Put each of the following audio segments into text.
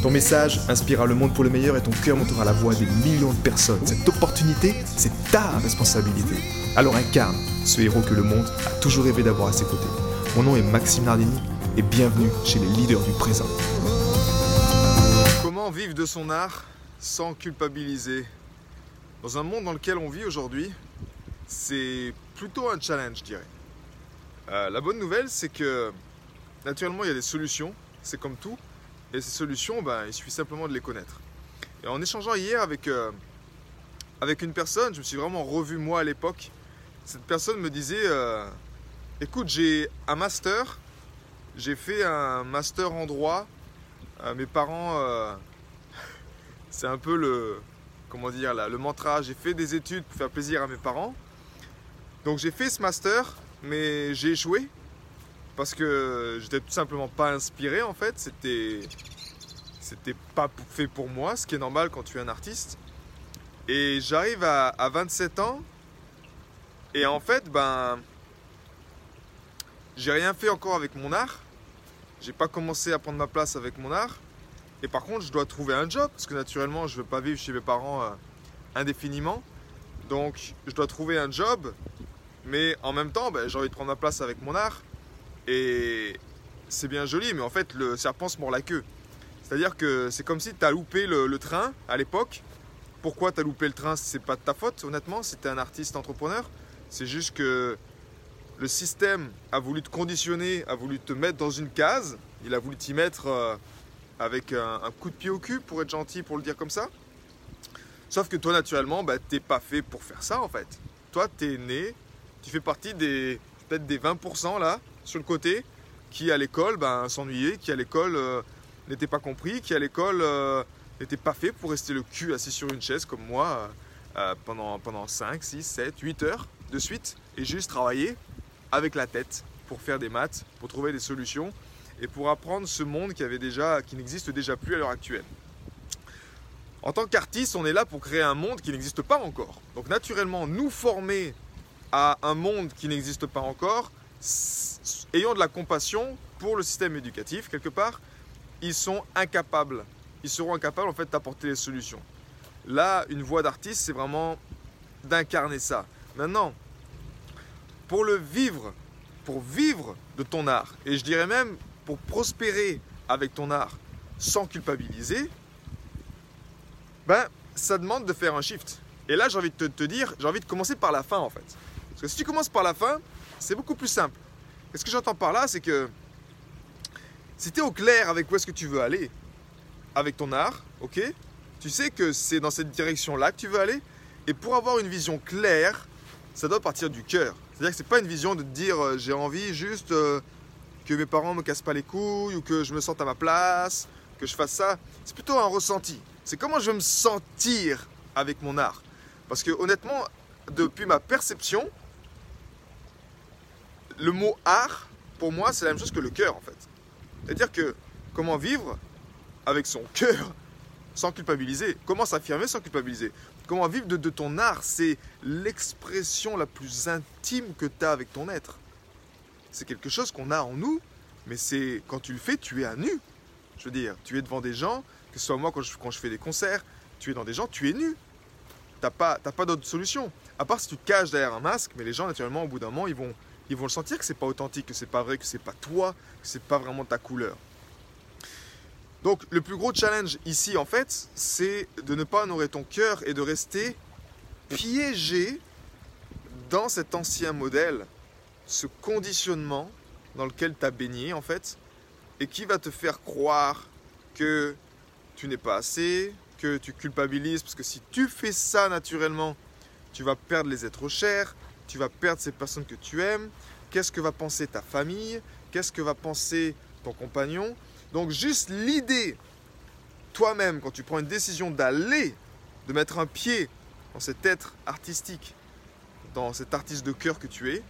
Ton message inspirera le monde pour le meilleur et ton cœur montera la voix des millions de personnes. Cette opportunité, c'est ta responsabilité. Alors incarne ce héros que le monde a toujours rêvé d'avoir à ses côtés. Mon nom est Maxime Nardini et bienvenue chez les leaders du présent. Comment vivre de son art sans culpabiliser? Dans un monde dans lequel on vit aujourd'hui, c'est plutôt un challenge, je dirais. Euh, la bonne nouvelle, c'est que naturellement, il y a des solutions, c'est comme tout. Et ces solutions, ben, il suffit simplement de les connaître. Et en échangeant hier avec, euh, avec une personne, je me suis vraiment revu moi à l'époque. Cette personne me disait euh, Écoute, j'ai un master, j'ai fait un master en droit. Euh, mes parents, c'est un peu le, comment dire, là, le mantra j'ai fait des études pour faire plaisir à mes parents. Donc j'ai fait ce master, mais j'ai échoué parce que j'étais tout simplement pas inspiré en fait. C'était c'était pas fait pour moi, ce qui est normal quand tu es un artiste. Et j'arrive à, 27 ans et en fait ben j'ai rien fait encore avec mon art. J'ai pas commencé à prendre ma place avec mon art. Et par contre, je dois trouver un job parce que naturellement, je veux pas vivre chez mes parents euh, indéfiniment. Donc, je dois trouver un job. Mais en même temps, ben, j'ai envie de prendre ma place avec mon art. Et c'est bien joli, mais en fait, le serpent se mord la queue. C'est-à-dire que c'est comme si tu as loupé le, train à l'époque. Pourquoi tu as loupé le train C'est pas de ta faute, honnêtement, si tu un artiste entrepreneur. C'est juste que le système a voulu te conditionner, a voulu te mettre dans une case. Il a voulu t'y mettre euh, avec un, coup de pied au cul, pour être gentil, pour le dire comme ça. Sauf que toi, naturellement, bah, t'es pas fait pour faire ça, en fait. Toi, tu es né, tu fais partie des peut-être des 20% là, sur le côté, qui à l'école ben, s'ennuyait, qui à l'école euh, n'était pas compris, qui à l'école euh, n'était pas fait pour rester le cul assis sur une chaise comme moi euh, pendant, pendant 5, 6, 7, 8 heures de suite et juste travailler avec la tête pour faire des maths, pour trouver des solutions et pour apprendre ce monde qui, avait déjà, qui n'existe déjà plus à l'heure actuelle. En tant qu'artiste, on est là pour créer un monde qui n'existe pas encore. Donc naturellement, nous former à un monde qui n'existe pas encore, ayant de la compassion pour le système éducatif, quelque part, ils sont incapables. Ils seront incapables en fait d'apporter les solutions. Là, une voix d'artiste, c'est vraiment d'incarner ça. Maintenant, pour le vivre, pour vivre de ton art, et je dirais même pour prospérer avec ton art sans culpabiliser, ben, ça demande de faire un shift. Et là, j'ai envie de te dire, j'ai envie de commencer par la fin en fait. Parce que si tu commences par la fin, c'est beaucoup plus simple. Et ce que j'entends par là, c'est que si tu es au clair avec où est-ce que tu veux aller, avec ton art, ok Tu sais que c'est dans cette direction-là que tu veux aller. Et pour avoir une vision claire, ça doit partir du cœur. C'est-à-dire que c'est pas une vision de te dire euh, j'ai envie juste euh, que mes parents me cassent pas les couilles ou que je me sente à ma place, que je fasse ça. C'est plutôt un ressenti. C'est comment je veux me sentir avec mon art. Parce que honnêtement, depuis ma perception, le mot art, pour moi, c'est la même chose que le cœur en fait. C'est-à-dire que comment vivre avec son cœur sans culpabiliser? Comment s'affirmer sans culpabiliser? Comment vivre de, ton art? C'est l'expression la plus intime que tu as avec ton être. C'est quelque chose qu'on a en nous, mais c'est quand tu le fais, tu es à nu. Je veux dire, tu es devant des gens, que ce soit moi quand je, fais des concerts, tu es dans des gens, tu es nu. T'as pas, pas d'autre solution. À part si tu te caches derrière un masque, mais les gens, naturellement, au bout d'un moment, ils vont, ils vont le sentir que c'est pas authentique, que c'est pas vrai, que c'est pas toi, que c'est pas vraiment ta couleur. Donc le plus gros challenge ici en fait, c'est de ne pas honorer ton cœur et de rester piégé dans cet ancien modèle, ce conditionnement dans lequel tu as baigné en fait, et qui va te faire croire que tu n'es pas assez, que tu culpabilises, parce que si tu fais ça naturellement, tu vas perdre les êtres chers, tu vas perdre ces personnes que tu aimes, qu'est-ce que va penser ta famille, qu'est-ce que va penser ton compagnon? Donc juste l'idée, toi-même, quand tu prends une décision d'aller, de mettre un pied dans cet être artistique, dans cet artiste de cœur que tu es,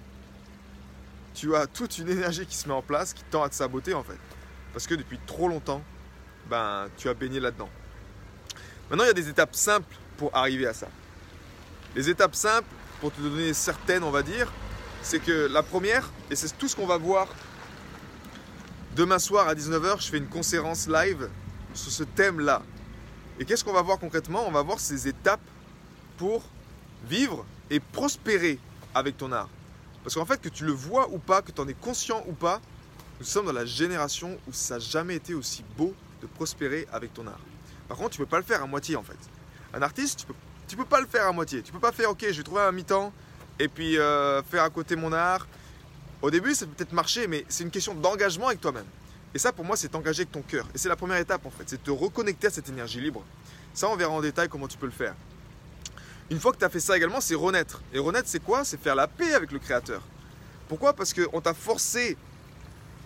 tu as toute une énergie qui se met en place, qui tend à te saboter en fait. Parce que depuis trop longtemps, ben, tu as baigné là-dedans. Maintenant, il y a des étapes simples pour arriver à ça. Les étapes simples, pour te donner certaines, on va dire, c'est que la première, et c'est tout ce qu'on va voir demain soir à 19h, je fais une conférence live sur ce thème-là. Et qu'est-ce qu'on va voir concrètement? On va voir ces étapes pour vivre et prospérer avec ton art. Parce qu'en fait, que tu le vois ou pas, que tu en es conscient ou pas, nous sommes dans la génération où ça n'a jamais été aussi beau de prospérer avec ton art. Par contre, tu ne peux pas le faire à moitié en fait. Un artiste, tu peux, tu peux pas le faire à moitié. Tu peux pas faire, ok, je vais trouver un mi-temps et puis euh, faire à côté mon art. Au début, ça peut peut-être marcher, mais c'est une question d'engagement avec toi-même. Et ça, pour moi, c'est t'engager avec ton cœur. Et c'est la première étape, en fait. C'est te reconnecter à cette énergie libre. Ça, on verra en détail comment tu peux le faire. Une fois que tu as fait ça également, c'est renaître. Et renaître, c'est quoi? C'est faire la paix avec le Créateur. Pourquoi? Parce qu'on t'a forcé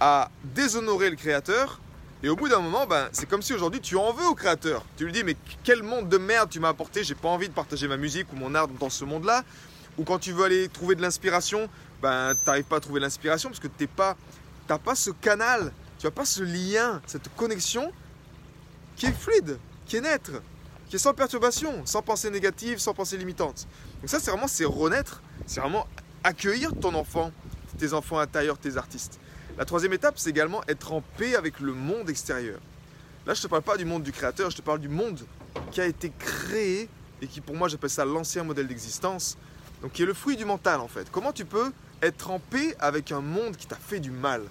à déshonorer le Créateur. Et au bout d'un moment, ben, c'est comme si aujourd'hui tu en veux au Créateur. Tu lui dis, mais quel monde de merde tu m'as apporté J'ai pas envie de partager ma musique ou mon art dans ce monde-là. Ou quand tu veux aller trouver de l'inspiration, ben, tu n'arrives pas à trouver l'inspiration parce que n'as pas, pas ce canal tu n'as pas ce lien, cette connexion qui est fluide, qui est net, qui est sans perturbation, sans pensée négative, sans pensée limitante. Donc ça, c'est vraiment c'est renaître, c'est vraiment accueillir ton enfant, tes enfants intérieurs, tes artistes. La troisième étape, c'est également être en paix avec le monde extérieur. Là, je ne te parle pas du monde du créateur, je te parle du monde qui a été créé et qui, pour moi, j'appelle ça l'ancien modèle d'existence, donc qui est le fruit du mental en fait. Comment tu peux être en paix avec un monde qui t'a fait du mal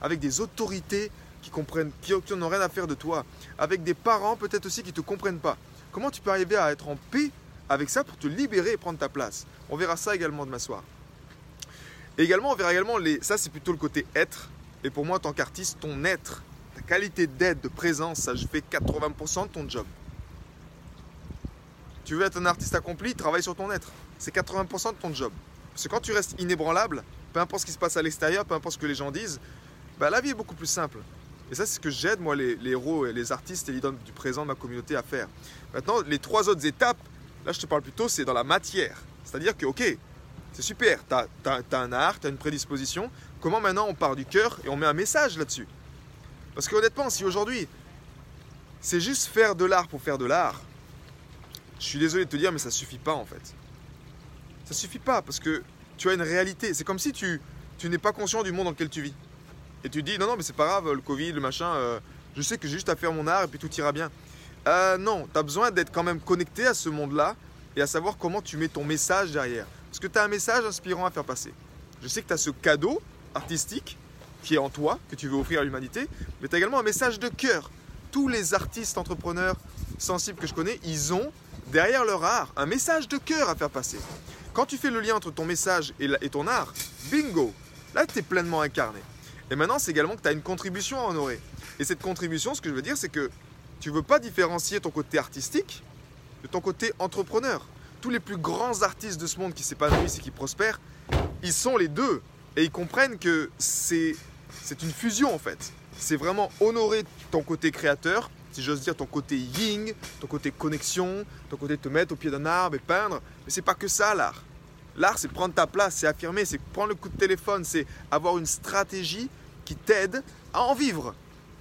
avec des autorités qui comprennent, qui, n'ont rien à faire de toi, avec des parents peut-être aussi qui ne te comprennent pas. Comment tu peux arriver à être en paix avec ça pour te libérer et prendre ta place? On verra ça également demain soir. Et également, on verra également les. Ça, c'est plutôt le côté être. Et pour moi, en tant qu'artiste, ton être, ta qualité d'être, de présence, ça, je fais 80% de ton job. Tu veux être un artiste accompli, travaille sur ton être. C'est 80% de ton job. Parce que quand tu restes inébranlable, peu importe ce qui se passe à l'extérieur, peu importe ce que les gens disent, bah, la vie est beaucoup plus simple. Et ça, c'est ce que j'aide, moi, les, héros et les artistes et les du présent de ma communauté à faire. Maintenant, les trois autres étapes, là, je te parle plutôt, c'est dans la matière. C'est-à-dire que, ok, c'est super, tu as, un art, tu as une prédisposition. Comment maintenant on part du cœur et on met un message là-dessus? Parce que honnêtement, si aujourd'hui, c'est juste faire de l'art pour faire de l'art, je suis désolé de te dire, mais ça suffit pas en fait. Ça suffit pas parce que tu as une réalité. C'est comme si tu, n'es pas conscient du monde dans lequel tu vis et tu dis non, non, mais c'est pas grave, le Covid, le machin, euh, je sais que j'ai juste à faire mon art et puis tout ira bien. Euh, non, tu as besoin d'être quand même connecté à ce monde-là et à savoir comment tu mets ton message derrière. Parce que tu as un message inspirant à faire passer. Je sais que tu as ce cadeau artistique qui est en toi, que tu veux offrir à l'humanité, mais tu as également un message de cœur. Tous les artistes, entrepreneurs sensibles que je connais, ils ont derrière leur art un message de cœur à faire passer. Quand tu fais le lien entre ton message et, ton art, bingo, là tu es pleinement incarné. Et maintenant, c'est également que tu as une contribution à honorer. Et cette contribution, ce que je veux dire, c'est que tu ne veux pas différencier ton côté artistique de ton côté entrepreneur. Tous les plus grands artistes de ce monde qui s'épanouissent et qui prospèrent, ils sont les deux. Et ils comprennent que c'est, une fusion en fait. C'est vraiment honorer ton côté créateur, si j'ose dire ton côté ying, ton côté connexion, ton côté te mettre au pied d'un arbre et peindre. Mais c'est pas que ça l'art. L'art, c'est prendre ta place, c'est affirmer, c'est prendre le coup de téléphone, c'est avoir une stratégie qui t'aide à en vivre,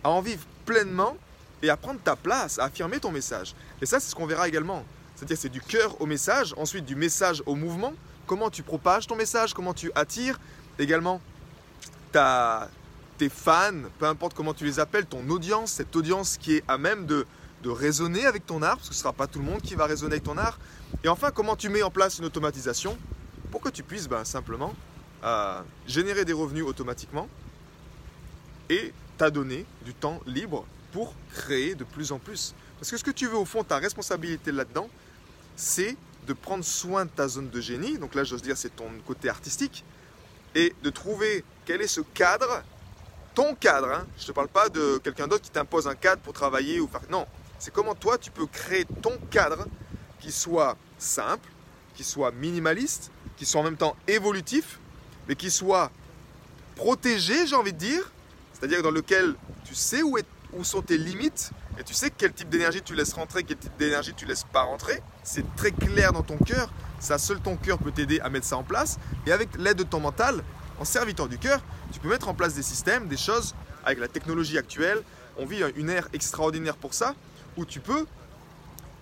à en vivre pleinement et à prendre ta place, à affirmer ton message. Et ça, c'est ce qu'on verra également. C'est-à-dire, c'est du cœur au message, ensuite du message au mouvement. Comment tu propages ton message, comment tu attires également ta, tes fans, peu importe comment tu les appelles, ton audience, cette audience qui est à même de, raisonner avec ton art, parce que ce ne sera pas tout le monde qui va raisonner avec ton art. Et enfin, comment tu mets en place une automatisation pour que tu puisses ben, simplement euh, générer des revenus automatiquement et t'adonner du temps libre pour créer de plus en plus. Parce que ce que tu veux au fond, ta responsabilité là-dedans, c'est de prendre soin de ta zone de génie, donc là j'ose dire c'est ton côté artistique, et de trouver quel est ce cadre, ton cadre, hein. je ne te parle pas de quelqu'un d'autre qui t'impose un cadre pour travailler ou faire... Non, c'est comment toi tu peux créer ton cadre qui soit simple, qui soit minimaliste, qui soit en même temps évolutif, mais qui soit protégé, j'ai envie de dire, c'est-à-dire dans lequel tu sais où, est, où sont tes limites et tu sais quel type d'énergie tu laisses rentrer, quel type d'énergie tu laisses pas rentrer. C'est très clair dans ton cœur. Ça, seul ton cœur peut t'aider à mettre ça en place. Et avec l'aide de ton mental, en serviteur du cœur, tu peux mettre en place des systèmes, des choses avec la technologie actuelle. On vit une ère extraordinaire pour ça, où tu peux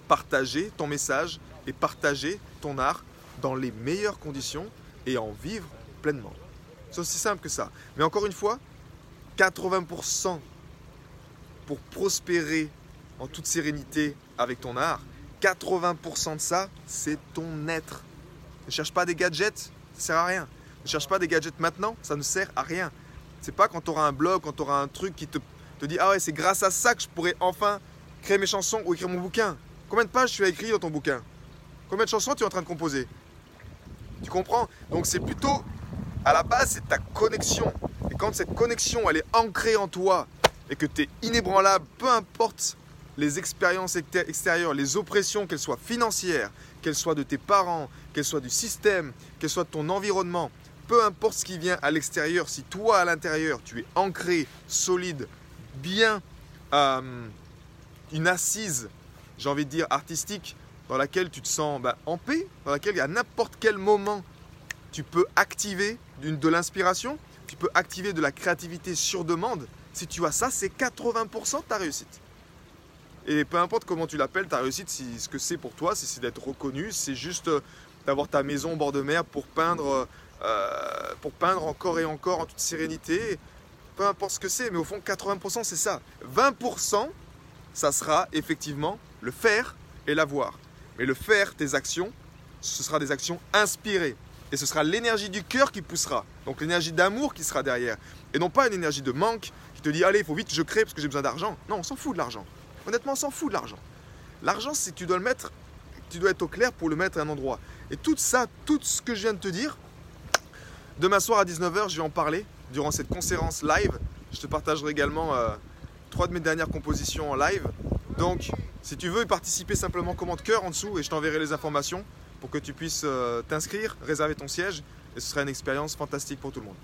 partager ton message et partager ton art dans les meilleures conditions et en vivre pleinement. C'est aussi simple que ça. Mais encore une fois, 80% pour prospérer en toute sérénité avec ton art, 80% de ça, c'est ton être. Ne cherche pas des gadgets, ça sert à rien. Ne cherche pas des gadgets maintenant, ça ne sert à rien. C'est pas quand tu auras un blog, quand tu auras un truc qui te, te dit Ah ouais, c'est grâce à ça que je pourrais enfin créer mes chansons ou écrire mon bouquin. Combien de pages tu as écrit dans ton bouquin? Combien de chansons tu es en train de composer? Tu comprends? Donc c'est plutôt, à la base, c'est ta connexion. Et quand cette connexion, elle est ancrée en toi et que tu es inébranlable, peu importe les expériences extérieures, les oppressions, qu'elles soient financières, qu'elles soient de tes parents, qu'elles soient du système, qu'elles soient de ton environnement, peu importe ce qui vient à l'extérieur, si toi à l'intérieur tu es ancré, solide, bien, euh, une assise, j'ai envie de dire artistique, dans laquelle tu te sens bah, en paix, dans laquelle à n'importe quel moment tu peux activer de l'inspiration, tu peux activer de la créativité sur demande. Si tu as ça, c'est 80% de ta réussite. Et peu importe comment tu l'appelles, ta réussite, si, ce que c'est pour toi, c'est d'être reconnu, c'est juste euh, d'avoir ta maison au bord de mer pour peindre, euh, pour peindre encore et encore en toute sérénité. Peu importe ce que c'est, mais au fond, 80% c'est ça. 20%, ça sera effectivement le faire et l'avoir. Mais le faire, tes actions, ce sera des actions inspirées. Et ce sera l'énergie du cœur qui poussera. Donc l'énergie d'amour qui sera derrière. Et non pas une énergie de manque te dit allez, il faut vite, je crée parce que j'ai besoin d'argent. Non, on s'en fout de l'argent. Honnêtement, on s'en fout de l'argent. L'argent, si tu dois le mettre, tu dois être au clair pour le mettre à un endroit. Et tout ça, tout ce que je viens de te dire, demain soir à 19h, je vais en parler durant cette conférence live. Je te partagerai également euh, trois de mes dernières compositions en live. Donc, si tu veux y participer, simplement commente cœur en dessous et je t'enverrai les informations pour que tu puisses euh, t'inscrire, réserver ton siège et ce sera une expérience fantastique pour tout le monde.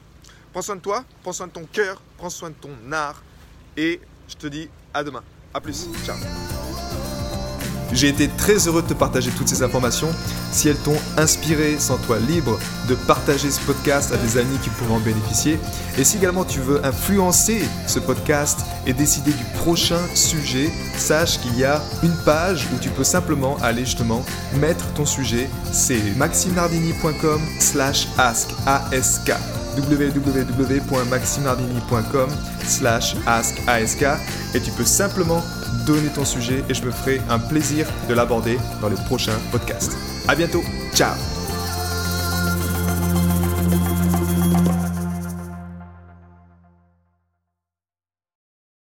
Prends soin de toi, prends soin de ton cœur, prends soin de ton art et je te dis à demain. A plus, ciao. J'ai été très heureux de te partager toutes ces informations. Si elles t'ont inspiré, sens-toi libre de partager ce podcast à des amis qui pourraient en bénéficier. Et si également tu veux influencer ce podcast et décider du prochain sujet, sache qu'il y a une page où tu peux simplement aller justement mettre ton sujet. C'est maximenardini.com slash ask www.maximardini.com slash ask et tu peux simplement donner ton sujet et je me ferai un plaisir de l'aborder dans les prochains podcasts. A bientôt, ciao